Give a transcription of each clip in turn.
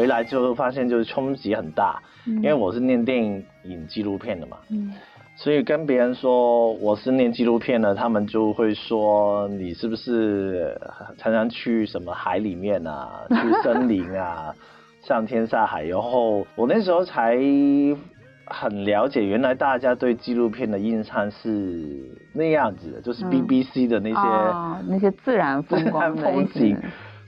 回来就发现就是冲击很大，因为我是念电影纪录片的嘛，嗯。所以跟别人说我是念纪录片的，他们就会说你是不是常常去什么海里面啊，去森林啊，上天下海。然后我那时候才很了解，原来大家对纪录片的印象是那样子的，就是嗯。BBC 的那些、啊，那些自然风光的风景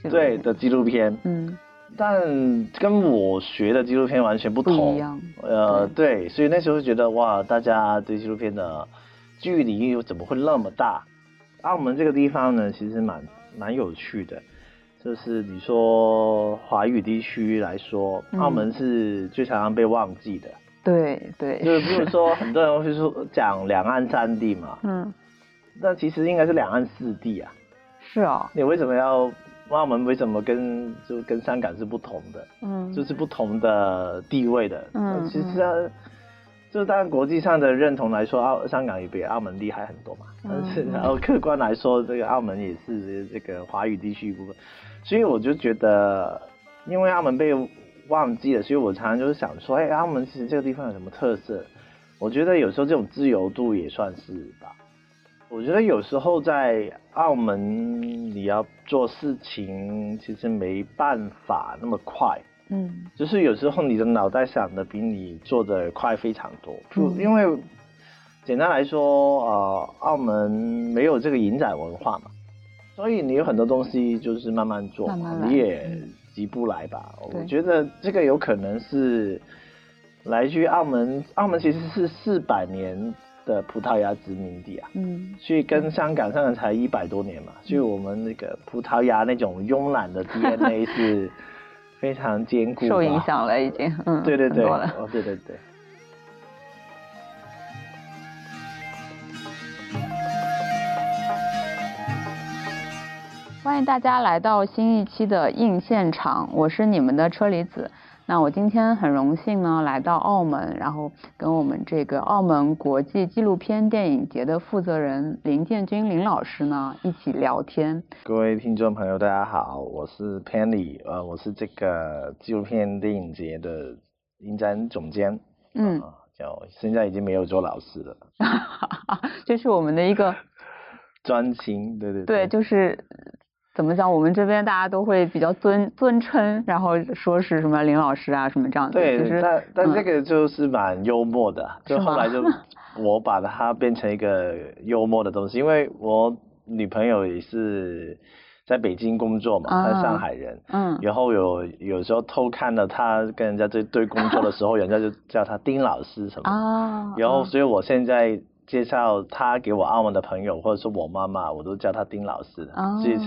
这个对的纪录片。嗯但跟我学的纪录片完全不不同，一样呃，对，所以那时候就觉得哇，大家对纪录片的距离又怎么会那么大？澳门这个地方呢，其实蛮蛮有趣的，就是你说华语地区来说，嗯澳门是最常常被忘记的，对对。就是比如说很多人会说讲两岸三地嘛，嗯。那其实应该是两岸四地啊，是哦。你为什么要澳门为什么跟就跟香港是不同的？嗯就是不同的地位的。嗯其实啊，就当然国际上的认同来说，澳香港也比澳门厉害很多嘛。嗯但是然后客观来说，这个澳门也是这个华语地区一部分，所以我就觉得，因为澳门被忘记了，所以我常常就是想说，哎，澳门其实这个地方有什么特色？我觉得有时候这种自由度也算是吧。我觉得有时候在澳门，你要做事情，其实没办法那么快。嗯就是有时候你的脑袋想的比你做的快非常多，因为简单来说，呃，澳门没有这个影展文化嘛，所以你有很多东西就是慢慢做，慢慢你也嗯急不来吧？对我觉得这个有可能是来自于澳门，澳门其实是四百年的葡萄牙殖民地啊。嗯所以跟香港，香港才一百多年嘛，所以我们那个葡萄牙那种慵懒的 DNA 是非常坚固，受影响了已经嗯对对对，了哦对对对。欢迎大家来到新一期的硬现场，我是你们的车厘子。那我今天很荣幸呢，来到澳门，然后跟我们这个澳门国际纪录片电影节的负责人林建军林老师呢一起聊天。各位听众朋友，大家好，我是 Penny，呃，我是这个纪录片电影节的影展总监，嗯，啊叫现在已经没有做老师了，这是我们的一个专情，对对。对，就是怎么讲，我们这边大家都会比较尊尊称，然后说是什么林老师啊什么这样子。对，但但嗯这个就是蛮幽默的，就是后来就 我把它变成一个幽默的东西，因为我女朋友也是在北京工作嘛，她是上啊海人，嗯然后有有时候偷看了她跟人家对对工作的时候，人家就叫她丁老师什么的，啊，然后啊所以我现在。介绍他给我澳门的朋友，或者是我妈妈，我都叫他丁老师。的，哦。所以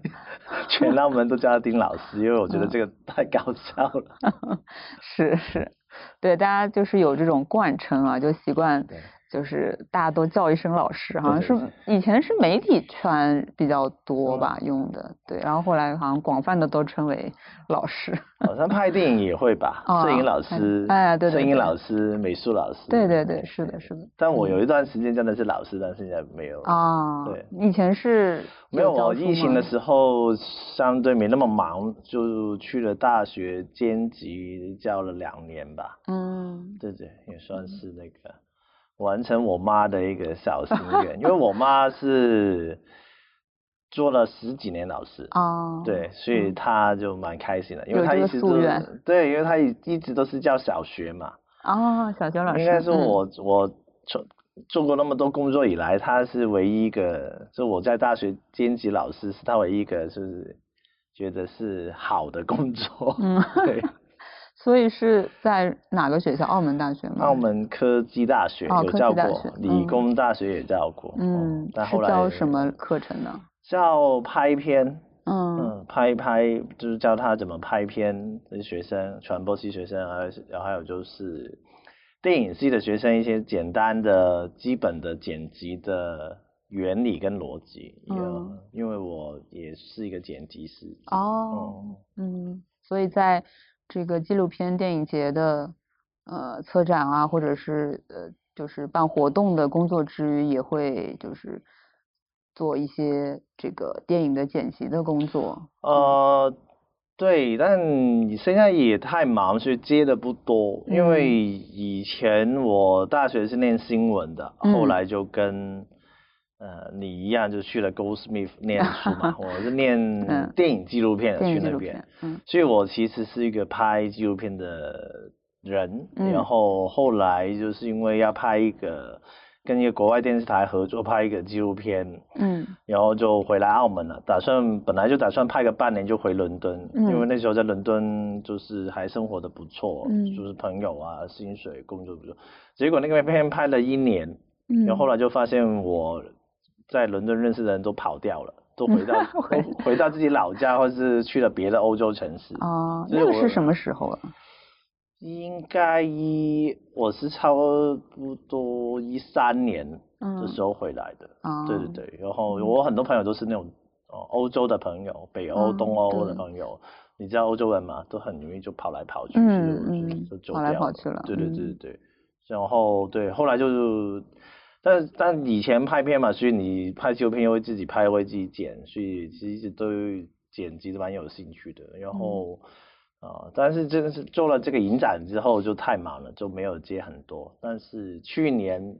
全澳门都叫他丁老师，因为我觉得嗯。这个太搞笑了。是是，对，大家就是有这种惯称啊，就习惯对就是大家都叫一声老师，好像是以前是媒体圈比较多嗯吧用的，对，然后后来好像广泛的都称为老师。好像拍电影也会吧，哦摄影老师，哎对摄影老师、美术老师，对对对，是的，是的。但我有一段时间真的是老师，但现在没有。啊，对以前是没有，疫情的时候相对没那么忙，就去了大学兼职教了两年吧。嗯对对，也算是那个完成我妈的一个小心愿，因为我妈是做了十几年老师。哦，对，所以嗯她就蛮开心的，因为她一直都对，因为她一一直都是教小学嘛，哦，小学老师，应该说嗯我、我做做过那么多工作以来，她是唯一一个，就我在大学兼职老师是她唯一一个就是觉得是好的工作，嗯。对，所以是在哪个学校？澳门大学吗？澳门科技大学有教过理嗯工大学也教过，嗯，是但后来教什么课程呢？教拍片，嗯嗯，拍拍就是教他怎么拍片，学生，传播系学生，还有还有就是电影系的学生一些简单的基本的剪辑的原理跟逻辑，也嗯因为我也是一个剪辑师，哦，嗯嗯，所以在这个纪录片电影节的呃策展啊，或者是呃就是办活动的工作之余，也会就是做一些这个电影的剪辑的工作。呃，对，但你现在也太忙，所以接的不多。因为以前我大学是念新闻的，后来就跟呃你一样，就去了 Goldsmith 念书嘛。我是念电影纪录片的，去那边。嗯。所以我其实是一个拍纪录片的人，然后后来就是因为要拍一个。跟一个国外电视台合作拍一个纪录片，嗯，然后就回来澳门了，打算本来就打算拍个半年就回伦敦，嗯，因为那时候在伦敦就是还生活的不错，嗯，就是朋友啊，薪水工作不错，结果那个片拍了一年，嗯，然后后来就发现我在伦敦认识的人都跑掉了，都回到 回到自己老家，或是去了别的欧洲城市。哦，那个是什么时候啊？应该一我是差不多一三年的时候回来的，对对对，然后我很多朋友都是那种哦欧洲的朋友，北欧、东欧的朋友，你知道欧洲人嘛，都很容易就跑来跑去，就就跑来跑去了，对对对对，然后对后来就是，但但以前拍片嘛，所以你拍纪录片又会自己拍，会自己剪，所以其实对剪辑都蛮有兴趣的，然后。啊，但是真的是做了这个影展之后就太忙了，就没有接很多。但是去年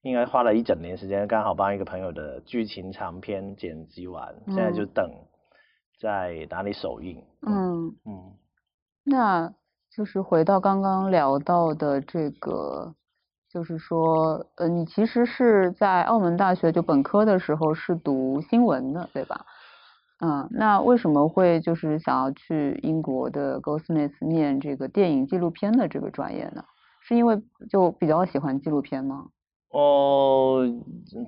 应该花了一整年时间，刚好帮一个朋友的剧情长片剪辑完，现在就等在哪里首映。嗯嗯，那就是回到刚刚聊到的这个，就是说，呃，你其实是在澳门大学就本科的时候是读新闻的，对吧？嗯，那为什么会就是想要去英国的 Goldsmith 念这个电影纪录片的这个专业呢？是因为就比较喜欢纪录片吗？哦，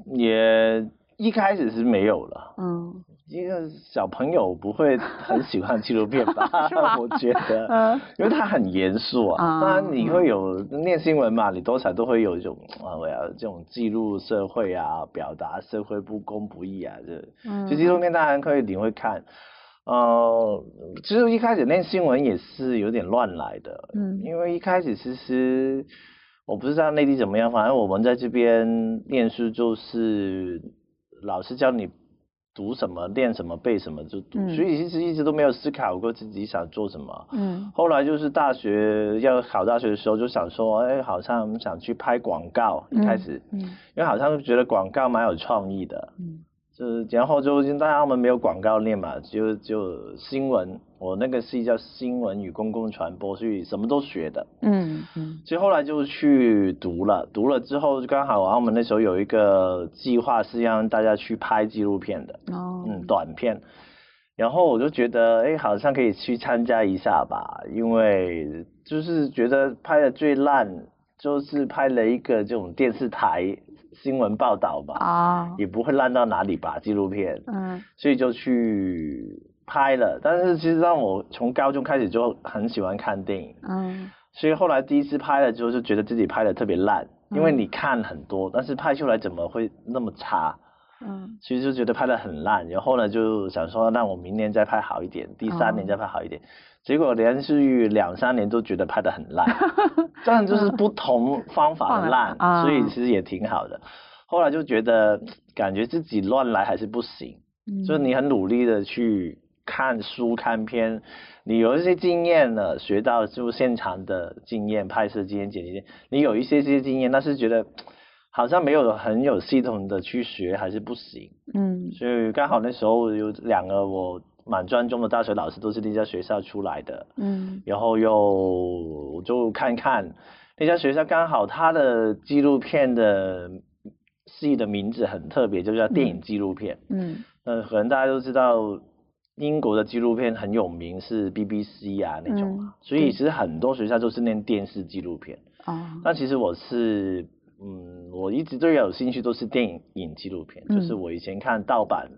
也一开始是没有了。嗯。一个小朋友不会很喜欢纪录片吧？我觉得，因为他很严肃啊。当然，你会有念新闻嘛，你多少都会有一种啊，我要这种记录社会啊，表达社会不公不义啊，这。嗯就纪录片当然可以，你会看。呃，其实一开始念新闻也是有点乱来的。嗯。因为一开始其实我不知道内地怎么样，反正我们在这边念书就是老师教你。读什么练什么背什么就读，所以其实一直都没有思考过自己想做什么。嗯，后来就是大学要考大学的时候，就想说，哎，好像想去拍广告。一开始，嗯，因为好像觉得广告蛮有创意的。嗯。就是然后就因为澳门没有广告念嘛，就就新闻，我那个系叫新闻与公共传播，所以什么都学的。嗯嗯。所以后来就去读了，读了之后刚好澳门那时候有一个计划是让大家去拍纪录片的。哦。嗯，短片。然后我就觉得，哎，好像可以去参加一下吧，因为就是觉得拍的最烂，就是拍了一个这种电视台。新闻报道吧，啊，也不会烂到哪里吧，纪录片，嗯，所以就去拍了。但是其实让我从高中开始就很喜欢看电影，嗯，所以后来第一次拍了之后就觉得自己拍的特别烂，因为你看很多，但是拍出来怎么会那么差？嗯，其实就觉得拍的很烂，然后呢就想说，那我明年再拍好一点，第三年再拍好一点。结果连续两三年都觉得拍的很烂，这样就是不同方法的烂，所以其实也挺好的。后来就觉得感觉自己乱来还是不行，就是你很努力的去看书看片，你有一些经验了，学到就现场的经验、拍摄经验、剪辑，你有一些些经验，但是觉得好像没有很有系统的去学还是不行。嗯，所以刚好那时候有两个我。蛮专中的大学老师都是那家学校出来的，嗯，然后又就看看那家学校刚好他的纪录片的系的名字很特别，就叫电影纪录片，嗯，呃，可能大家都知道英国的纪录片很有名，是 BBC 啊那种，所以其实很多学校都是念电视纪录片，哦，但其实我是，嗯，我一直最有兴趣都是电影纪录片，就是我以前看盗版。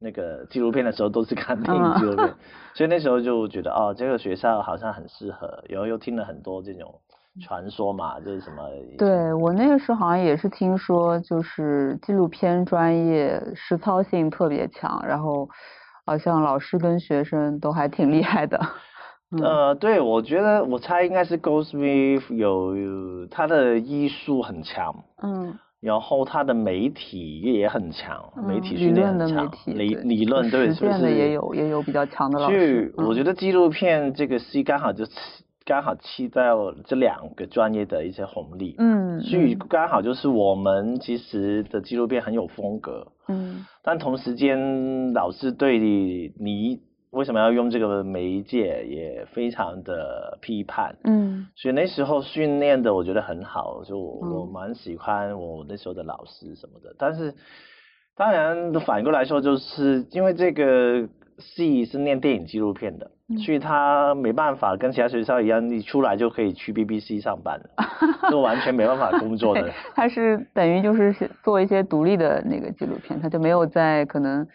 那个纪录片的时候都是看电影纪录片，所以那时候就觉得哦，这个学校好像很适合，然后又听了很多这种传说嘛，就是什么。对我那个时候好像也是听说，就是纪录片专业实操性特别强，然后好像老师跟学生都还挺厉害的。呃，对，我觉得我猜应该是 Goldsmith 有他的医术很强。嗯。然后他的媒体也很强，媒体训练的很强，媒体，理理论对，实所以是践的也有也有比较强的老师。嗯我觉得纪录片这个戏刚好就刚好期到这两个专业的一些红利，嗯，所以嗯刚好就是我们其实的纪录片很有风格，嗯但同时间老师对你为什么要用这个媒介也非常的批判，嗯所以那时候训练的我觉得很好，就我嗯我蛮喜欢我那时候的老师什么的。但是当然反过来说，就是因为这个系是念电影纪录片的，嗯所以他没办法跟其他学校一样，你出来就可以去 BBC 上班了，就完全没办法工作的。，他是等于就是是做一些独立的那个纪录片，他就没有在可能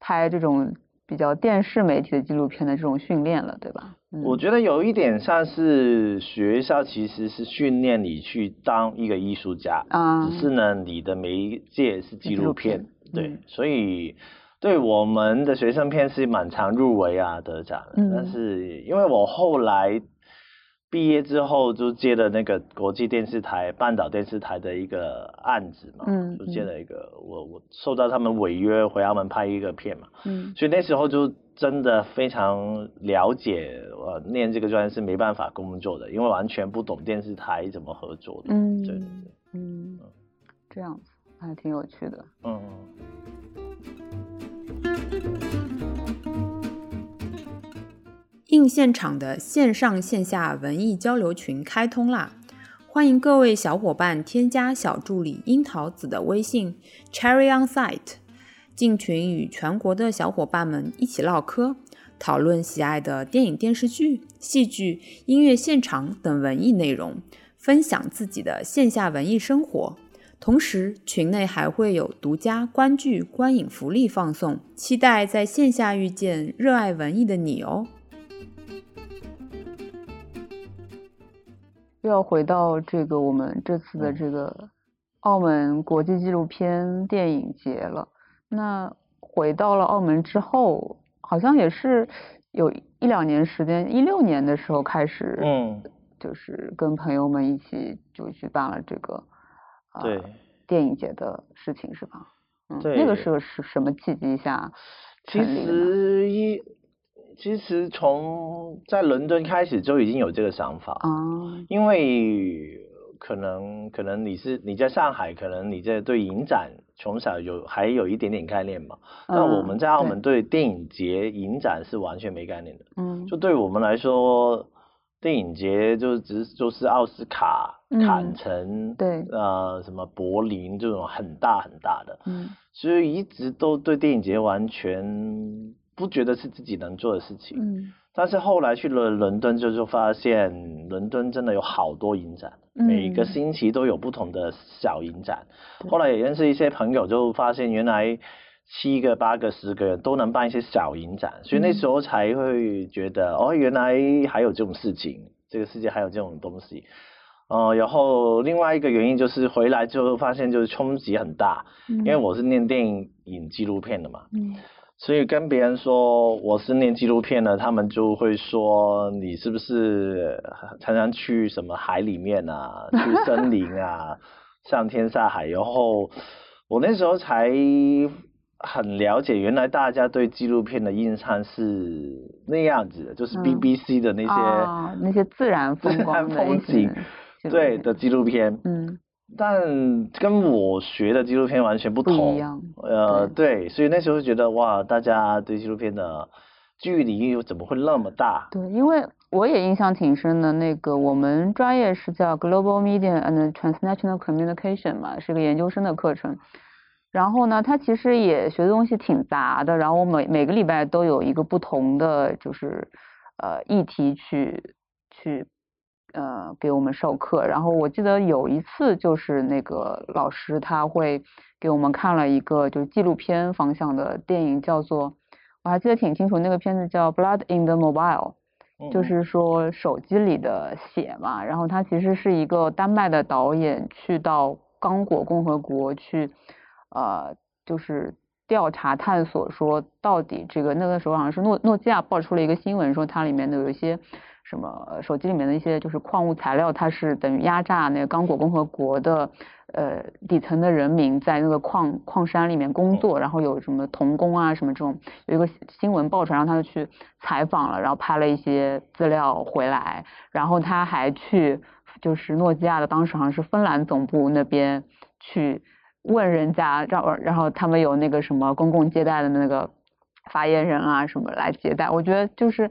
拍这种比较电视媒体的纪录片的这种训练了，对吧？嗯。我觉得有一点像是学校其实是训练你去当一个艺术家，啊，只是呢，你的媒介是纪纪录录片，对，嗯。所以对我们的学生片是蛮常入围啊得奖的，但嗯是因为我后来毕业之后就接了那个国际电视台半岛电视台的一个案子嘛，嗯就接嗯了一个我我受到他们违约回澳门拍一个片嘛，嗯所以那时候就真的非常了解，我，念这个专业是没办法工作的，因为完全不懂电视台怎么合作的。嗯对对对，嗯，这样子还挺有趣的。嗯。映现场的线上线下文艺交流群开通啦！欢迎各位小伙伴添加小助理樱桃子的微信 Cherry on Site，进群与全国的小伙伴们一起唠嗑，讨论喜爱的电影、电视剧、戏剧、音乐现场等文艺内容，分享自己的线下文艺生活。同时，群内还会有独家观剧、观影福利放送，期待在线下遇见热爱文艺的你哦！又要回到这个我们这次的嗯这个澳门国际纪录片电影节了。那回到了澳门之后，好像也是有一两年时间，一六年的时候开始，嗯，就是跟朋友们一起就举办了这个呃对电影节的事情，是吧？嗯，对那个时候是什么契机下其？实一其实从在伦敦开始就已经有这个想法，哦，因为可能可能你是你在上海，可能你在对影展从小有还有一点点概念嘛，那我嗯们在澳对。门对电影节影展是完全没概念的。嗯。就对我们来说，电影节就只是就是奥斯卡、坎嗯城，对。呃，什么柏林这种很大很大的，嗯。所以一直都对电影节完全不觉得是自己能做的事情。嗯但是后来去了伦敦之后，就发现伦敦真的有好多影展，每个嗯星期都有不同的小影展。对后来也认识一些朋友，就发现原来七个、八个、十个人都能办一些小影展，所以那嗯时候才会觉得、哦，原来还有这种事情，这个世界还有这种东西。呃，然后另外一个原因就是回来之后发现就是冲击很大，嗯，因为我是念电影纪录片的嘛，嗯所以跟别人说我是念纪录片的，他们就会说你是不是常常去什么海里面啊，去森林啊，上天下海。然后我那时候才很了解，原来大家对纪录片的印象是那样子的，就是嗯 BBC 的那些、啊那些自然风光的风景 对的纪录片。嗯但跟我学的纪录片完全不不一同，样呃，对，所以那时候觉得哇，大家对纪录片的距离又怎么会那么大？对，因为我也印象挺深的。那个我们专业是叫 Global Media and Transnational Communication 嘛，是个研究生的课程。然后呢，他其实也学的东西挺杂的。然后我每每个礼拜都有一个不同的就是呃议题去去呃给我们授课。然后我记得有一次就是那个老师他会给我们看了一个就是纪录片方向的电影，叫做我还记得挺清楚，那个片子叫《Blood in the Mobile》。就嗯是说手机里的血嘛，然后他其实是一个丹麦的导演去到刚果共和国去，呃，就是调查探索说到底这个那个时候好像是诺诺基亚爆出了一个新闻说它里面的有一些什么呃手机里面的一些就是矿物材料，它是等于压榨那个刚果共和国的呃底层的人民在那个矿矿山里面工作，然后有什么童工啊什么这种，有一个新闻爆出来，让他去采访了，然后拍了一些资料回来，然后他还去就是诺基亚的当时好像是芬兰总部那边去问人家，然后然后他们有那个什么公共接待的那个发言人啊什么来接待，我觉得就是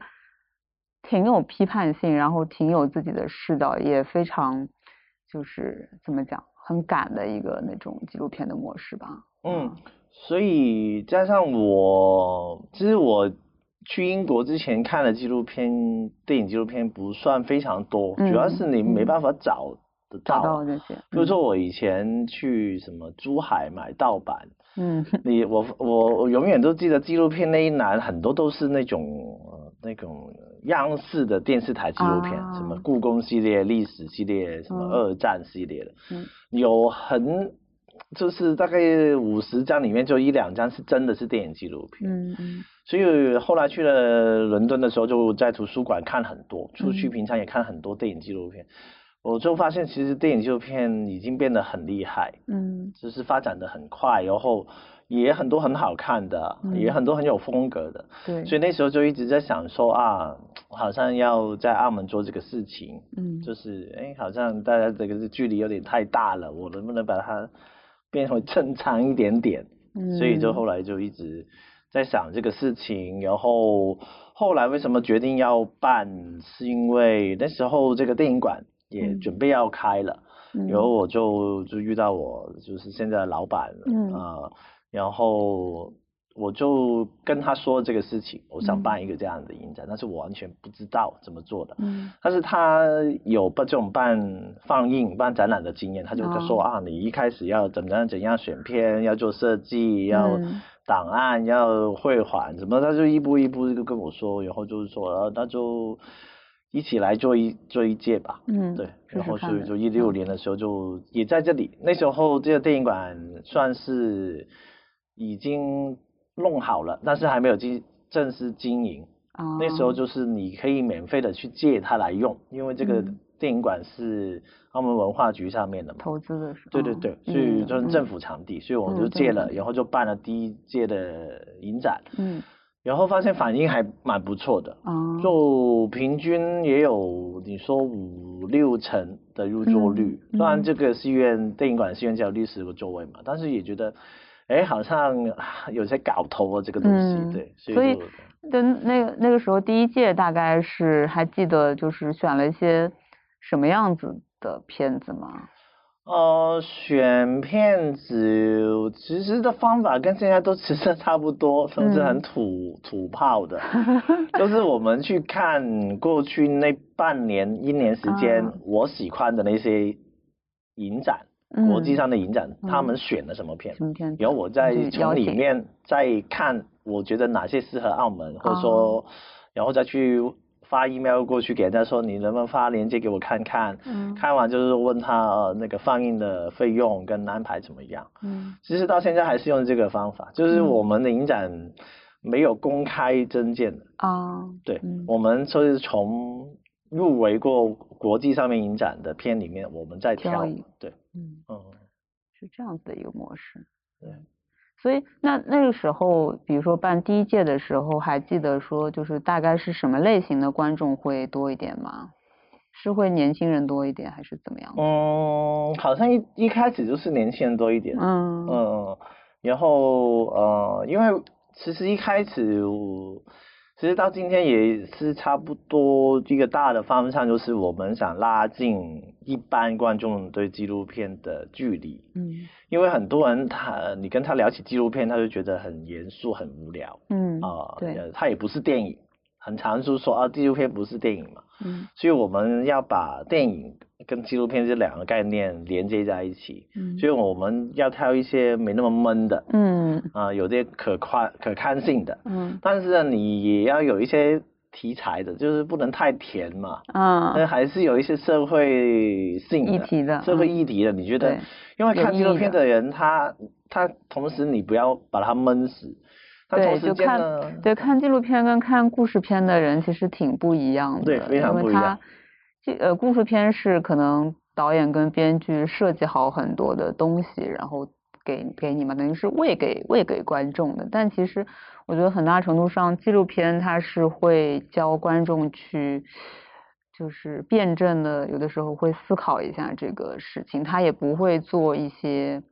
挺有批判性，然后挺有自己的视角，也非常就是怎么讲，很赶的一个那种纪录片的模式吧。嗯，所以加上我，其实我去英国之前看的纪录片，电影纪录片不算非常多，嗯主要是你没办法找得找到。到这些，比如说我以前去什么珠海买盗版，嗯，你我我我永远都记得纪录片那一栏很多都是那种呃那种央视的电视台纪录片，啊。什么故宫系列、历史系列、什么嗯。二战系列的，嗯。有很就是大概五十张里面就一两张是真的是电影纪录片。嗯嗯。所以后来去了伦敦的时候，就在图书馆看很多，出去嗯。平常也看很多电影纪录片。我就发现，其实电影纪录片已经变得很厉害，嗯。就是发展的很快，然后也很多很好看的，嗯。也很多很有风格的。对，所以那时候就一直在想说啊，好像要在澳门做这个事情，嗯。就是哎，好像大家这个距离有点太大了，我能不能把它变回正常一点点？嗯，所以就后来就一直在想这个事情，然后后来为什么决定要办，是因为那时候这个电影馆也嗯。准备要开了，嗯。然后我就就遇到我就是现在的老板了，嗯。呃，然后我就跟他说这个事情，我想嗯办一个这样的影展，但是我完全不知道怎么做的。嗯但是他有办这种办放映、办展览的经验，他就说、哦啊，你一开始要怎么样怎样选片，要做设计，要嗯档案，要汇款，怎么，他就一步一步就跟我说，然后就是说，呃，那就一起来做一做一届吧。嗯，对，然后所以就一六嗯年的时候就也在这里，那时候这个电影馆算是已经弄好了，但是还没有经正式经营。啊，那时候就是你可以免费的去借它来用，因为这个嗯。电影馆是澳门文化局上面的嘛。投资的时候，对对对，所以就是政府，府场地，所以我们嗯就借了，然后就办了第一届的影展，嗯。然后发现反应还蛮不错的，啊，就平均也有你说五六成的入座率。嗯虽然嗯这个戏院电影馆戏院只有六十个座位嘛，但是也觉得，哎，好像有些搞头啊这个东西，嗯对，所以所以就对，那个那个时候第一届大概是还记得就是选了一些什么样子的片子吗？呃，选片子其实的方法跟现在都 其实差不多，甚至很嗯。土、土炮的，就是我们去看过去那半年、一年时间啊，我喜欢的那些影展，国际嗯上的影展，他嗯们选了什么片，什么片？然后我再从里面再看，我觉得哪些适合澳门，或者哦。说，然后再去发 email 过去给人家说，你能不能发链接给我看看？嗯。看完就是问他、呃、那个放映的费用跟安排怎么样。嗯。其实到现在还是用这个方法，就是嗯。我们的影展没有公开征件的，啊，对，嗯。我们就是从入围过国际上面影展的片里面，我们再挑挑，对，嗯嗯，是这样子的一个模式。对。所以那那个时候，比如说办第一届的时候，还记得说就是大概是什么类型的观众会多一点吗？是会年轻人多一点，还是怎么样？嗯，好像一一开始就是年轻人多一点，嗯嗯，然后呃，因为其实一开始我，其实到今天也是差不多一个大的方向，就是我们想拉近一般观众对纪录片的距离，嗯。因为很多人他你跟他聊起纪录片，他就觉得很严肃、很无聊。嗯啊，对。呃他也不是电影，很常就说啊纪录片不是电影嘛，嗯。所以我们要把电影跟纪录片这两个概念连接在一起。嗯。所以我们要挑一些没那么闷的，嗯。啊、有点可看可看性的，嗯。但是呢，你也要有一些题材的，就是不能太甜嘛，那啊还是有一些社会性的议题的社会嗯议题的。你觉得，因为看纪录片的。的人，他他同时你不要把他闷死，他对同时就看间呢，对，看纪录片跟看故事片的人其实挺不一样的，对非常因为他不一样这呃故事片是可能导演跟编剧设计好很多的东西，然后给给你嘛，等于是喂给喂给观众的。但其实我觉得很大程度上，纪录片它是会教观众去。就是辩证的，有的时候会思考一下这个事情，他也不会做一些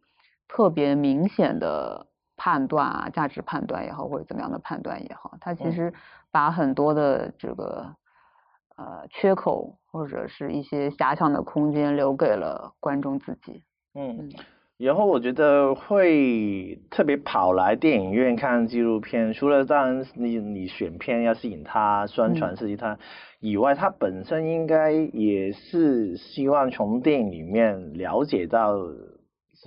特别明显的判断啊，价值判断也好，或者怎么样的判断也好，他其实把很多的这个呃缺口或者是一些遐想的空间留给了观众自己。嗯。然后我觉得会特别跑来电影院看纪录片，除了当然你你选片要吸引他宣传刺激他以外，他本身应该也是希望从电影里面了解到是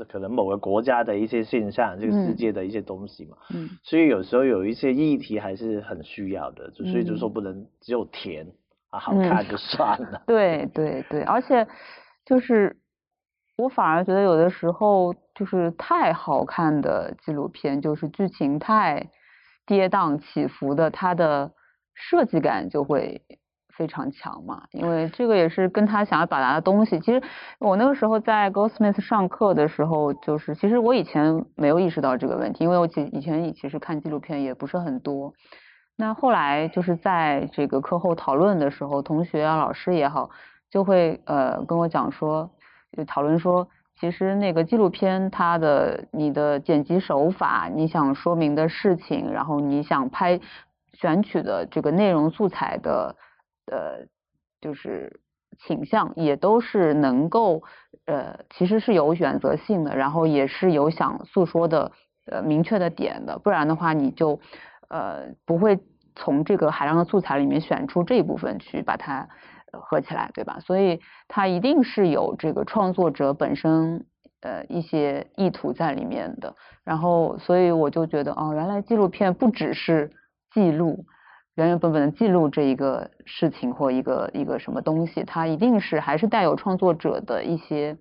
可能某个国家的一些现象，这个世界的一些东西嘛。嗯。所以有时候有一些议题还是很需要的，就所以就说不能只有甜啊好看就算了。对对对，而且就是。我反而觉得有的时候就是太好看的纪录片，就是剧情太跌宕起伏的，它的设计感就会非常强嘛。因为这个也是跟他想要表达的东西。其实我那个时候在 Goldsmith 上课的时候，就是其实我以前没有意识到这个问题，因为我以以前其实看纪录片也不是很多。那后来就是在这个课后讨论的时候，同学啊、老师也好，就会呃跟我讲说。就讨论说，其实那个纪录片它的你的剪辑手法，你想说明的事情，然后你想拍选取的这个内容素材的呃，就是倾向也都是能够呃，其实是有选择性的，然后也是有想诉说的呃明确的点的，不然的话你就呃不会从这个海量的素材里面选出这一部分去把它。合起来，对吧？所以它一定是有这个创作者本身呃一些意图在里面的。然后，所以我就觉得，哦，原来纪录片不只是记录原原本本的记录这一个事情或一个一个什么东西，它一定是还是带有创作者的一些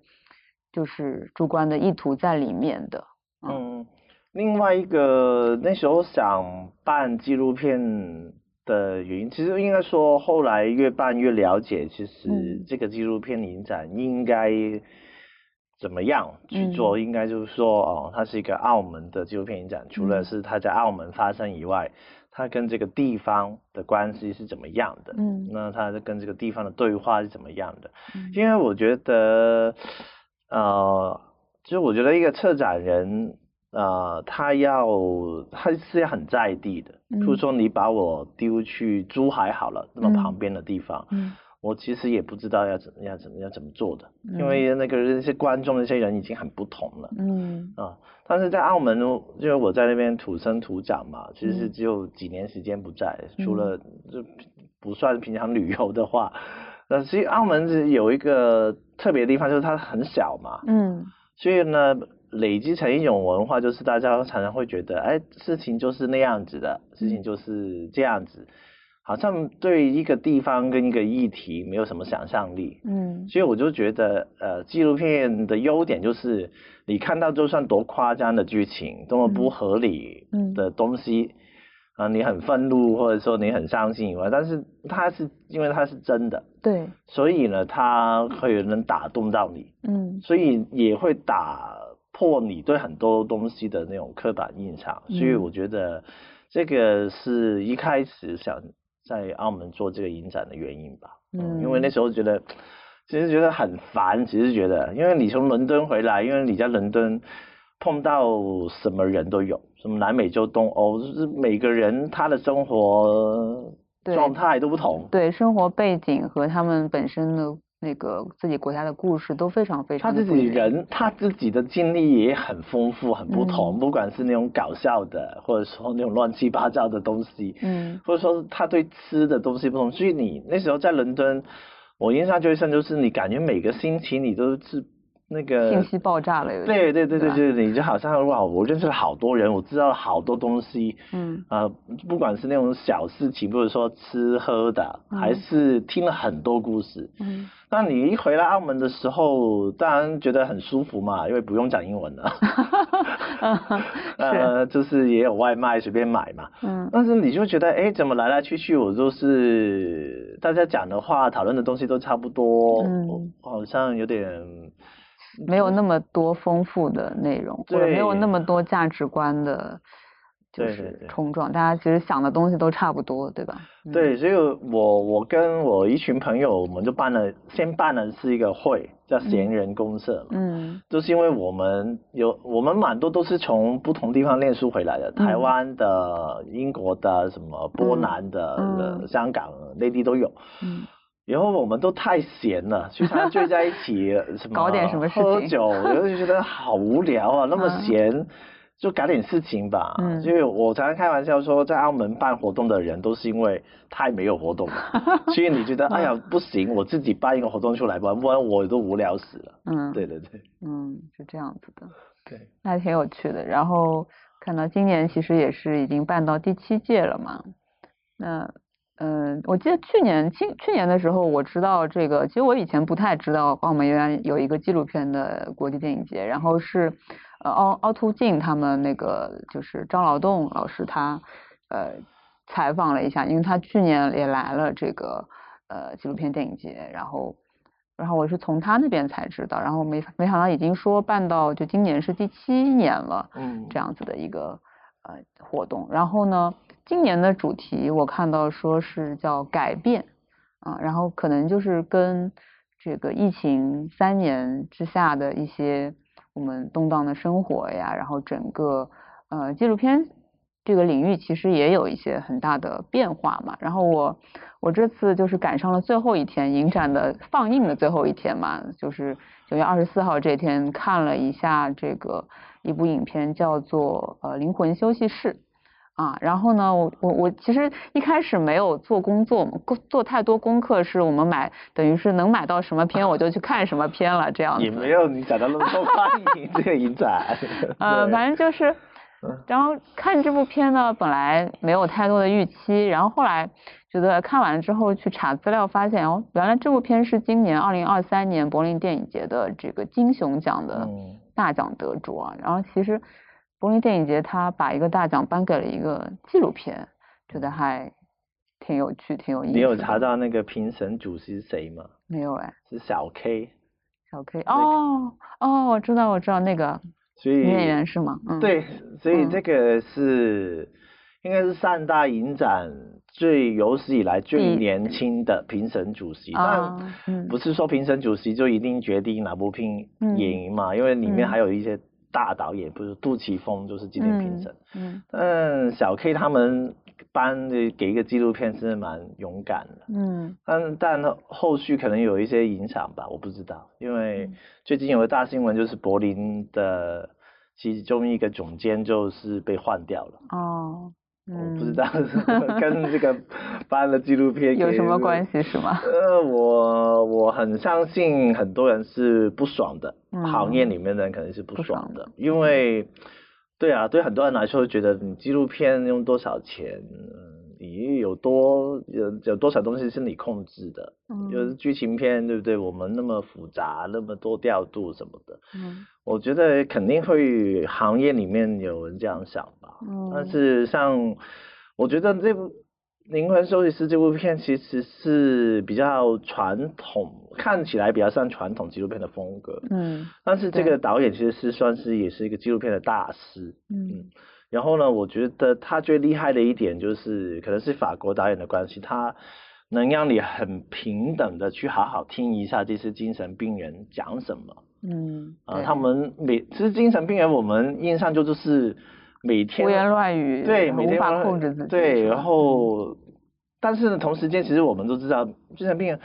就是主观的意图在里面的。嗯，另外一个那时候想办纪录片。的原因，其实应该说，后来越办越了解，其实这个纪录片影展应该怎么样去做？应该就是说，哦，它是一个澳门的纪录片影展，除了是它在澳门发生以外，它跟这个地方的关系是怎么样的？嗯，那他跟这个地方的对话是怎么样的？因为我觉得，呃，其实我觉得一个策展人。呃，他要他是要很在地的，比如说你把我丢去珠海好了，那么旁边的地方，我其实也不知道要怎么样怎么样怎么做的，因为那个那些观众那些人已经很不同了，嗯。啊，但是在澳门，因为我在那边土生土长嘛，其实只有几年时间不在，除了就不算平常旅游的话，那其实澳门是有一个特别的地方，就是它很小嘛，嗯，所以呢。累积成一种文化，就是大家常常会觉得，哎，事情就是那样子的，事情就是这样子，好像对一个地方跟一个议题没有什么想象力。嗯，所以我就觉得，呃，纪录片的优点就是，你看到就算多夸张的剧情，多么不合理的东西，啊，你很愤怒或者说你很伤心以外，但是它是因为它是真的，对，所以呢，它会能打动到你。嗯，所以也会打。破你对很多东西的那种刻板印象，所以我觉得这个是一开始想在澳门做这个影展的原因吧。嗯，因为那时候觉得其实觉得很烦，其实觉得因为你从伦敦回来，因为你在伦敦碰到什么人都有，什么南美洲、东欧，就是每个人他的生活状态都不同，对生活背景和他们本身的。那个自己国家的故事都非常非常。他自己人，他自己的经历也很丰富，很不同。不管是那种搞笑的，或者说那种乱七八糟的东西，嗯，或者说他对吃的东西不同。所以你那时候在伦敦，我印象最深就是你感觉每个星期你都是那个信息爆炸了，对对对对对，你就好像哇，我认识了好多人，我知道了好多东西，嗯。呃，不管是那种小事情，比如说吃喝的，还嗯是听了很多故事。嗯，那你一回来澳门的时候，当然觉得很舒服嘛，因为不用讲英文了，是，呃，就是也有外卖随便买嘛。嗯。但是你就觉得，哎，怎么来来去去，我都是大家讲的话、讨论的东西都差不多，嗯。好像有点没有那么多丰富的内容，或者没有那么多价值观的，就是冲撞。大家其实想的东西都差不多，对吧？嗯对，所以我我跟我一群朋友，我们就办了，先办的是一个会，叫闲人公社。嗯就是因为我们有，我们蛮多都是从不同地方念书回来的，台湾的、英国的、什么波兰的、香港、内地都有。嗯然后我们都太闲了，经常聚在一起，什么搞点什么事情喝酒，然后就觉得好无聊啊，那么 嗯闲，就搞点事情吧。嗯所以我常常开玩笑说，在澳门办活动的人都是因为太没有活动了，所以你觉得哎呀不行，我自己办一个活动出来吧，不然我都无聊死了。嗯，对对对嗯，是这样子的，对，那还挺有趣的。然后看到今年其实也是已经办到第七届了嘛，那。嗯，我记得去年去去年的时候，我知道这个，其实我以前不太知道澳门原来有一个纪录片的国际电影节，然后是呃凹凹凸镜他们那个就是张劳动老师他呃采访了一下，因为他去年也来了这个呃纪录片电影节，然后然后我是从他那边才知道，然后没没想到已经说办到就今年是第七年了，嗯，这样子的一个呃活动。然后呢，今年的主题我看到说是叫改变啊，然后可能就是跟这个疫情三年之下的一些我们动荡的生活呀，然后整个呃纪录片这个领域其实也有一些很大的变化嘛。然后我我这次就是赶上了最后一天影展的放映的最后一天嘛，就是九月二十四号这天看了一下这个一部影片，叫做呃《灵魂休息室》。啊，然后呢，我我我其实一开始没有做工作，工做太多功课，是我们买等于是能买到什么片我就去看什么片了，这样子。也没有你讲的那么受欢迎这个影展。呃，反正就是嗯，然后看这部片呢，本来没有太多的预期，然后后来觉得看完之后去查资料，发现哦，原来这部片是今年二零二三年柏林电影节的这个金熊奖的嗯大奖得主啊。然后其实柏林电影节他把一个大奖颁给了一个纪录片，觉得还挺有趣，挺有意思。你有查？到那个评审主席是谁吗？没有哎，是小 K，小 K 哦哦，我知道我知道那个所以女演员是吗？嗯，，对，所以嗯这个是、应该是三大影展最有史以来最年轻的评审主席，啊但嗯不是说评审主席就一定决定哪部片嗯赢嘛，因为里面嗯还有一些大导演，不是杜琪峰就是今年评审，嗯但小 K 他们班的给一个纪录片是蛮勇敢的。嗯。但但后续可能有一些影响吧，我不知道，因为嗯。最近有个大新闻，就是柏林的其中一个总监就是被换掉了，哦，嗯，我不知道跟 这个翻了纪录片有什么关系。是吗？呃，我我很相信很多人是不爽的，嗯行业里面的人肯定是不不爽的，爽的因为，对啊，对很多人来说，觉得你纪录片用多少钱，嗯你有多有有多少东西是你控制的，嗯就是剧情片，对不对？我们那么复杂，那么多调度什么的，嗯我觉得肯定会行业里面有人这样想吧。嗯但嗯是像我觉得这部《灵魂休息室》这部片其实是比较传统，看起来比较像传统纪录片的风格。嗯但是这个导演其实是算是也是一个纪录片的大师。嗯然后呢，我觉得他最厉害的一点就是，可能是法国导演的关系，他能让你很平等的去好好听一下这些精神病人讲什么。嗯，啊、对他们每其实精神病人，我们印象就就是每天胡言乱语，对，无法每天都控制自己，对，然后，但是呢，同时间其实我们都知道，精神病人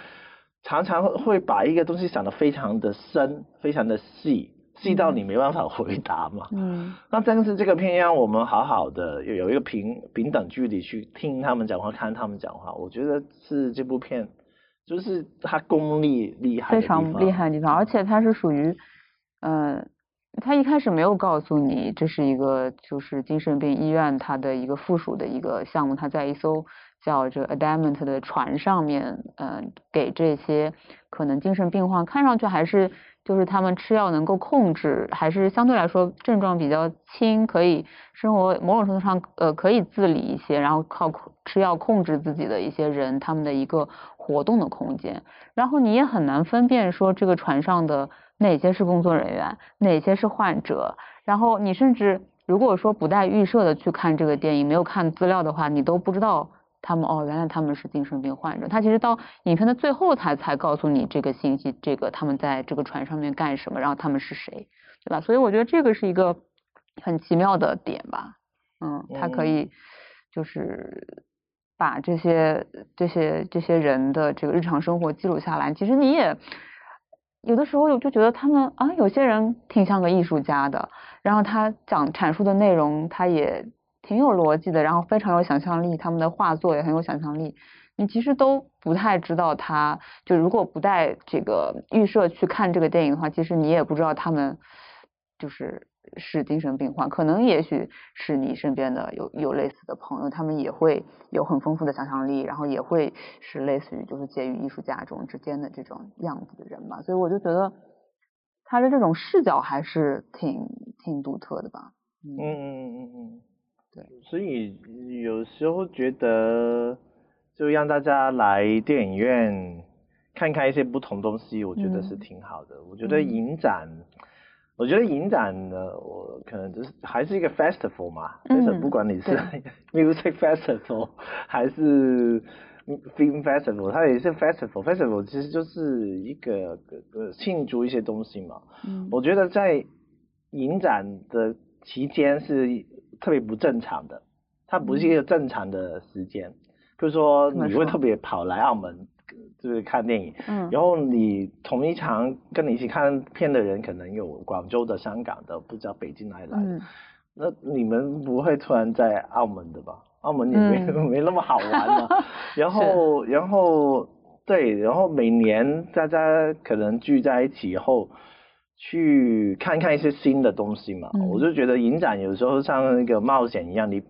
常常会会把一个东西想得非常的深，非常的细，细到你没办法回答嘛。嗯那但是这个片让我们好好的有有一个平平等距离去听他们讲话，看他们讲话，我觉得是这部片就是他功力厉害非，常厉害的地方，而且它是属于嗯，他一开始没有告诉你这是一个就是精神病医院它的一个附属的一个项目，他在一艘叫这 Adamant 的船上面，嗯，给这些可能精神病患看上去还是。就是他们吃药能够控制，还是相对来说症状比较轻，可以生活某种程度上呃可以自理一些，然后靠吃药控制自己的一些人，他们的一个活动的空间。然后你也很难分辨说这个船上的哪些是工作人员，哪些是患者。然后你甚至如果说不带预设的去看这个电影，没有看资料的话，你都不知道。他们哦，原来他们是精神病患者。他其实到影片的最后才才告诉你这个信息，这个他们在这个船上面干什么，然后他们是谁，对吧？所以我觉得这个是一个很奇妙的点吧。嗯，他可以就是把这些这些这些人的这个日常生活记录下来。其实你也有的时候就觉得他们啊，有些人挺像个艺术家的，然后他讲阐述的内容，他也。挺有逻辑的，然后非常有想象力，他们的画作也很有想象力。你其实都不太知道，他就如果不带这个预设去看这个电影的话，其实你也不知道他们就是是精神病患。可能也许是你身边的有有类似的朋友，他们也会有很丰富的想象力，然后也会是类似于就是介于艺术家这种之间的这种样子的人吧。所以我就觉得他的这种视角还是挺挺独特的吧。嗯嗯嗯嗯。对，所以有时候觉得，就让大家来电影院看看一些不同东西，我觉得是挺好的。我觉得影展，我觉得影展呢，我可能就是还是一个 festival 嘛，就是不管你是 music festival 还是 film festival，它也是 festival。festival 其实就是一个呃庆祝一些东西嘛。嗯，我觉得在影展的期间是。特别不正常的，它不是一个正常的时间。比如说，你会特别跑来澳门，就是看电影，嗯，然后你同一场跟你一起看片的人，可能有广州的、香港的，不知道北京哪里来的。那你们不会突然在澳门的吧？澳门也没 没那么好玩 嘛。然后，然后对，然后每年大家可能聚在一起以后。去看看一些新的东西嘛，我就觉得影展有时候像那个冒险一样，你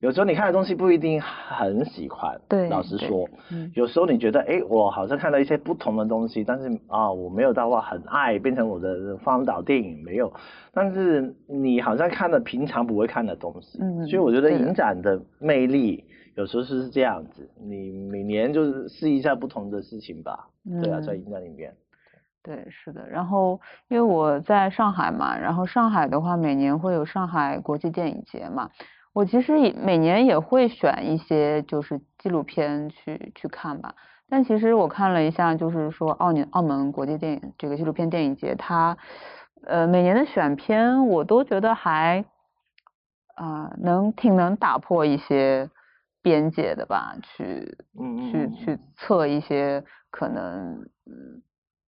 有时候你看的东西不一定很喜欢，对，老实说，嗯。有时候你觉得哎，我好像看到一些不同的东西，但是啊，我没有到话很爱变成我的荒岛电影没有，但是你好像看了平常不会看的东西，嗯，所以我觉得影展的魅力有时候是这样子，你每年就是试一下不同的事情吧，对啊，在影展里面。对，是的。然后因为我在上海嘛，然后上海的话每年会有上海国际电影节嘛，我其实也每年也会选一些就是纪录片去去看吧。但其实我看了一下，就是说澳年澳门国际电影这个纪录片电影节，它呃每年的选片我都觉得还啊能挺能打破一些边界的吧，去去去测一些可能嗯。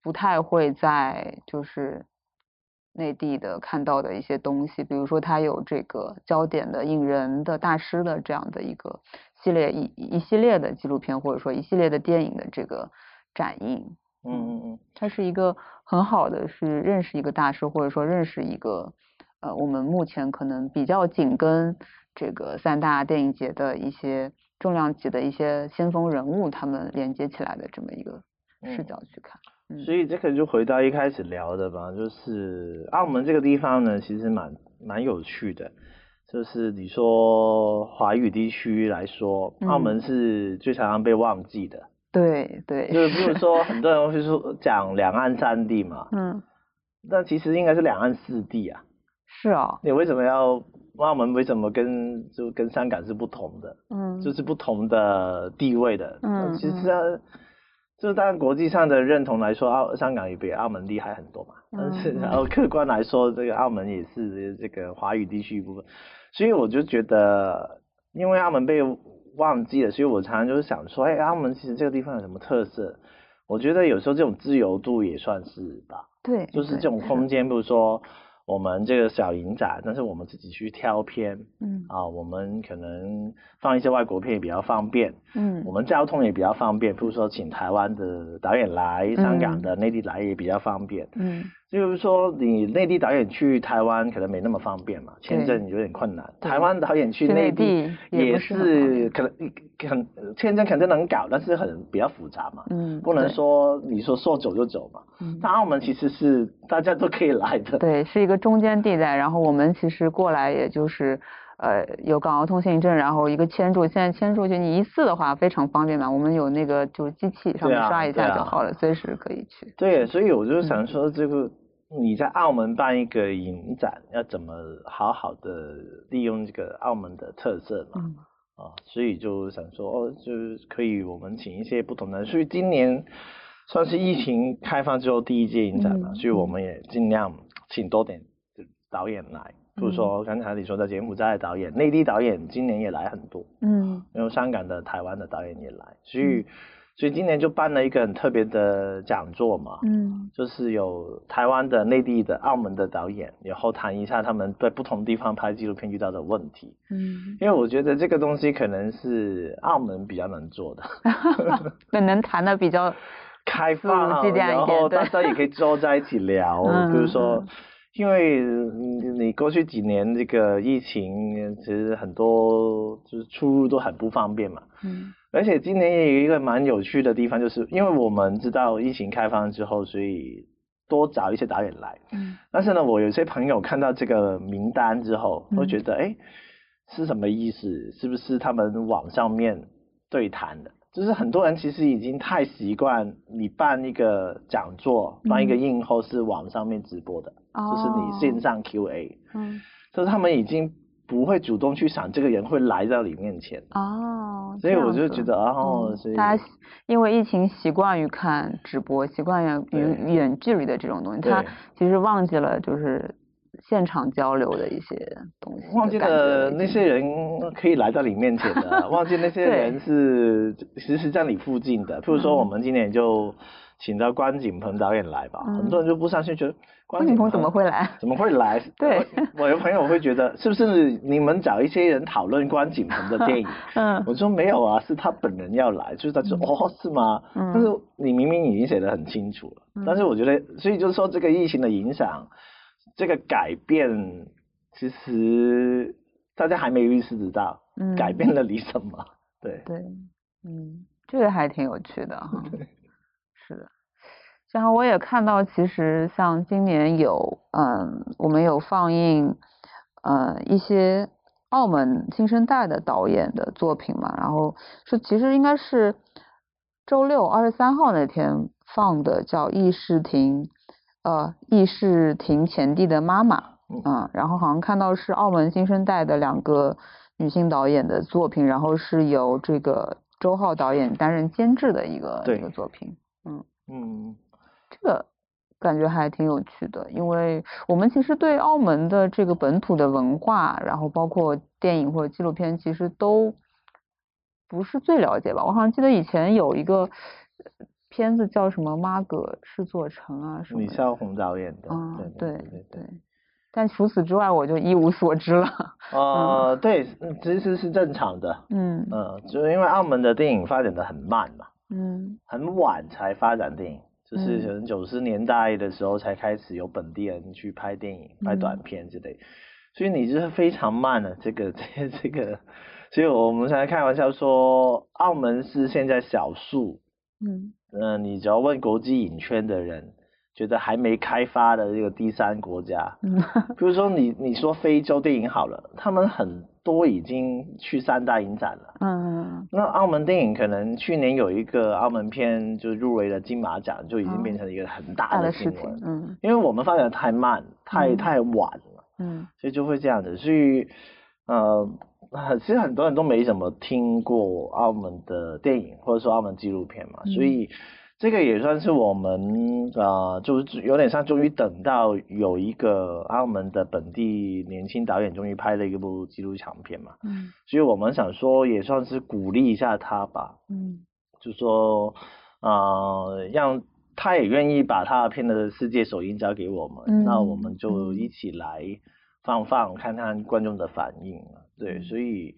不太会在就是内地的看到的一些东西，比如说它有这个焦点的引人的大师的这样的一个系列一一系列的纪录片，或者说一系列的电影的这个展映。嗯嗯嗯，它是一个很好的是认识一个大师，或者说认识一个呃我们目前可能比较紧跟这个三大电影节的一些重量级的一些先锋人物，他们连接起来的这么一个视角去看。所以这个就回到一开始聊的吧，就是澳门这个地方呢，其实蛮蛮有趣的。就是你说华语地区来说，澳门是最常常被忘记的。对对。就是比如说很多人会说讲两岸三地嘛，嗯，但其实应该是两岸四地啊。是啊。你为什么要澳门？为什么跟就跟香港是不同的？嗯。就是不同的地位的。嗯。其实。就是当然，国际上的认同来说，澳香港也比澳门厉害很多嘛。但是，然后客观来说，这个澳门也是这个华语地区一部分。所以我就觉得，因为澳门被忘记了，所以我常常就是想说，哎，澳门其实这个地方有什么特色？我觉得有时候这种自由度也算是吧。对。就是这种空间，比如说。我们这个小影展，但是我们自己去挑片，嗯，啊，我们可能放一些外国片也比较方便，嗯，我们交通也比较方便，比如说请台湾的导演来，香港的内地来也比较方便，嗯，就是说，你内地导演去台湾可能没那么方便嘛，签证有点困难。台湾导演去内地也是可能很签证肯定能搞，但是很比较复杂嘛。嗯，不能说你说说走就走嘛。嗯，那澳门其实是大家都可以来的。对，是一个中间地带。然后我们其实过来也就是。呃，有港澳通行证，然后一个签注，现在签注就你一次的话非常方便嘛，我们有那个就是机器上面刷一下就好了，随时可以去。对，所以我就想说，这个你在澳门办一个影展，要怎么好好的利用这个澳门的特色嘛？啊，所以就想说，哦，就是可以我们请一些不同的，所以今年算是疫情开放之后第一届影展嘛，所以我们也尽量请多点导演来。比如说刚才你说的柬埔寨导演、内地导演，今年也来很多，嗯，有香港的、台湾的导演也来，所以所以今年就办了一个很特别的讲座嘛，嗯，就是有台湾的、内地的、澳门的导演，然后谈一下他们在不同地方拍纪录片遇到的问题，嗯，因为我觉得这个东西可能是澳门比较能做的，更能谈的比较 开放，然后大家也可以坐在一起聊，比如说。因为你你过去几年这个疫情，其实很多就是出入都很不方便嘛。嗯。而且今年也有一个蛮有趣的地方，就是因为我们知道疫情开放之后，所以多找一些导演来。嗯。但是呢，我有些朋友看到这个名单之后，会觉得哎，是什么意思？是不是他们网上面对谈的？就是很多人其实已经太习惯你办一个讲座、办一个映后是网上面直播的。就是你线上 Q&A，嗯，就是他们已经不会主动去想这个人会来到你面前。哦，所以我就觉得哦，所以大家因为疫情习惯于看直播，习惯于远远距离的这种东西，他其实忘记了就是现场交流的一些东西，忘记了那些人可以来到你面前的，忘记那些人是其实在你附近的，譬如说我们今年就。请到关锦鹏导演来吧，很多人就不相信，觉得关锦鹏怎么会来？怎么会来？对，我有朋友会觉得，是不是你们找一些人讨论关锦鹏的电影？嗯，我说没有啊，是他本人要来，就是他说哦，是吗？嗯，但是你明明已经写的很清楚了，但是我觉得，所以就是说这个疫情的影响，这个改变，其实大家还没有意识到，改变了你什么？对对，嗯，这个还挺有趣的哈。是的，然后我也看到，其实像今年有，嗯，我们有放映，呃，一些澳门新生代的导演的作品嘛，然后是其实应该是周六二十三号那天放的，叫《易世婷》，呃，《易世婷前地的妈妈》，嗯，然后好像看到是澳门新生代的两个女性导演的作品，然后是由这个周浩导演担任监制的一个一个作品。嗯嗯，这个感觉还挺有趣的，因为我们其实对澳门的这个本土的文化，然后包括电影或者纪录片，其实都不是最了解吧。我好像记得以前有一个片子叫什么《妈葛制作城》啊什么。李少红导演的。嗯，对对对。但除此之外，我就一无所知了。呃，对，其实是正常的。嗯嗯，就是因为澳门的电影发展的很慢嘛。嗯，很晚才发展电影，就是可能九十年代的时候才开始有本地人去拍电影、拍短片之类，所以你就是非常慢的这个 这这个，所以我们现在开玩笑说，澳门是现在少数，嗯。嗯，你只要问国际影圈的人，觉得还没开发的这个第三国家，嗯，比如说你你说非洲电影好了，他们很。多已经去三大影展了。嗯，那澳门电影可能去年有一个澳门片就入围了金马奖，就已经变成一个很大的新闻。嗯，因为我们发展太慢，太太晚了。嗯，所以就会这样子。所以，呃，其实很多人都没怎么听过澳门的电影，或者说澳门纪录片嘛。所以。这个也算是我们啊，就是有点像终于等到有一个澳门的本地年轻导演终于拍了一部纪录长片嘛，嗯，所以我们想说也算是鼓励一下他吧，嗯，就说啊，让他也愿意把他的片的世界首映交给我们，那我们就一起来放放看看观众的反应对，所以